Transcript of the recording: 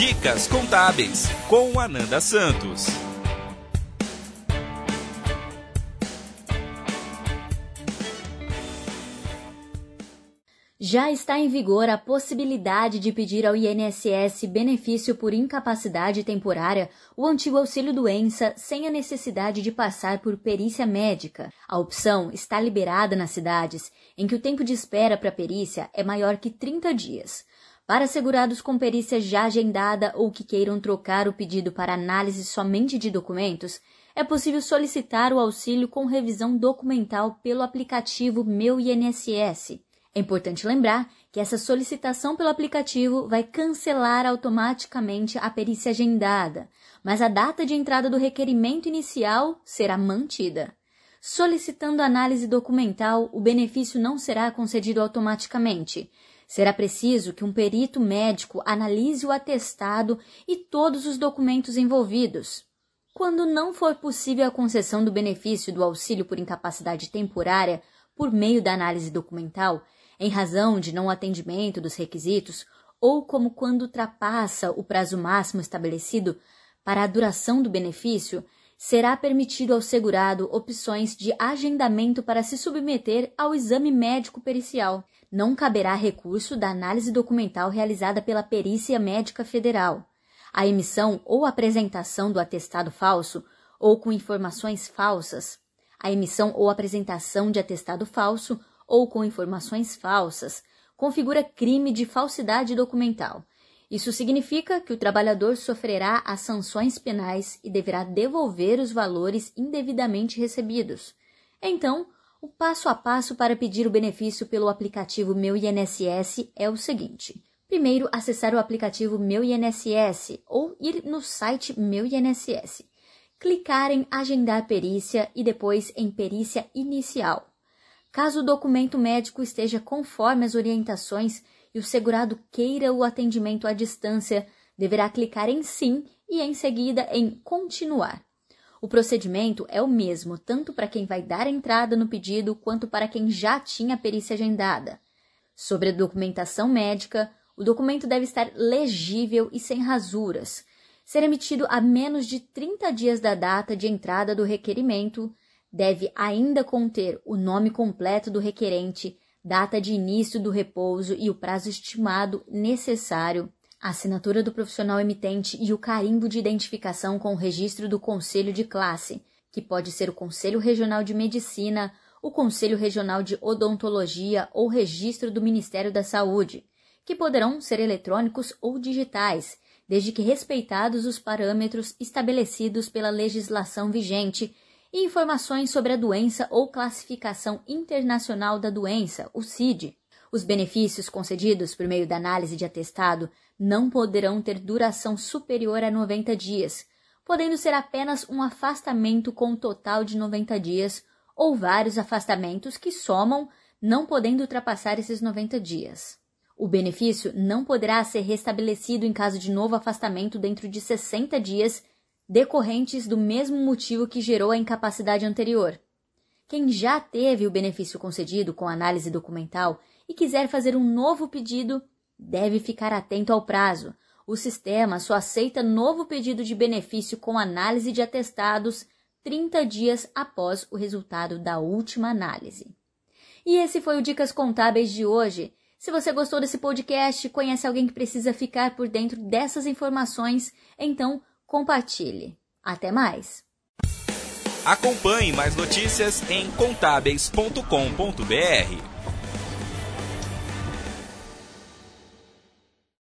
Dicas Contábeis com Ananda Santos. Já está em vigor a possibilidade de pedir ao INSS benefício por incapacidade temporária, o antigo auxílio-doença, sem a necessidade de passar por perícia médica. A opção está liberada nas cidades em que o tempo de espera para perícia é maior que 30 dias. Para segurados com perícia já agendada ou que queiram trocar o pedido para análise somente de documentos, é possível solicitar o auxílio com revisão documental pelo aplicativo Meu INSS. É importante lembrar que essa solicitação pelo aplicativo vai cancelar automaticamente a perícia agendada, mas a data de entrada do requerimento inicial será mantida. Solicitando análise documental, o benefício não será concedido automaticamente. Será preciso que um perito médico analise o atestado e todos os documentos envolvidos. Quando não for possível a concessão do benefício do auxílio por incapacidade temporária por meio da análise documental, em razão de não atendimento dos requisitos, ou como quando ultrapassa o prazo máximo estabelecido para a duração do benefício, será permitido ao segurado opções de agendamento para se submeter ao exame médico pericial. Não caberá recurso da análise documental realizada pela Perícia Médica Federal. A emissão ou apresentação do atestado falso ou com informações falsas. A emissão ou apresentação de atestado falso ou com informações falsas configura crime de falsidade documental. Isso significa que o trabalhador sofrerá as sanções penais e deverá devolver os valores indevidamente recebidos. Então, o passo a passo para pedir o benefício pelo aplicativo Meu INSS é o seguinte: primeiro, acessar o aplicativo Meu INSS ou ir no site Meu INSS, clicar em Agendar perícia e depois em Perícia Inicial. Caso o documento médico esteja conforme as orientações e o segurado queira o atendimento à distância, deverá clicar em Sim e em seguida em Continuar. O procedimento é o mesmo tanto para quem vai dar entrada no pedido quanto para quem já tinha a perícia agendada. Sobre a documentação médica, o documento deve estar legível e sem rasuras, ser emitido a menos de 30 dias da data de entrada do requerimento deve ainda conter o nome completo do requerente, data de início do repouso e o prazo estimado necessário, a assinatura do profissional emitente e o carimbo de identificação com o registro do Conselho de Classe, que pode ser o Conselho Regional de Medicina, o Conselho Regional de Odontologia ou registro do Ministério da Saúde, que poderão ser eletrônicos ou digitais, desde que respeitados os parâmetros estabelecidos pela legislação vigente e informações sobre a doença ou classificação internacional da doença, o CID. Os benefícios concedidos por meio da análise de atestado não poderão ter duração superior a 90 dias, podendo ser apenas um afastamento com um total de 90 dias ou vários afastamentos que somam, não podendo ultrapassar esses 90 dias. O benefício não poderá ser restabelecido em caso de novo afastamento dentro de 60 dias decorrentes do mesmo motivo que gerou a incapacidade anterior. Quem já teve o benefício concedido com análise documental e quiser fazer um novo pedido, deve ficar atento ao prazo. O sistema só aceita novo pedido de benefício com análise de atestados 30 dias após o resultado da última análise. E esse foi o Dicas Contábeis de hoje. Se você gostou desse podcast, conhece alguém que precisa ficar por dentro dessas informações, então compartilhe. Até mais! Acompanhe mais notícias em contábeis.com.br.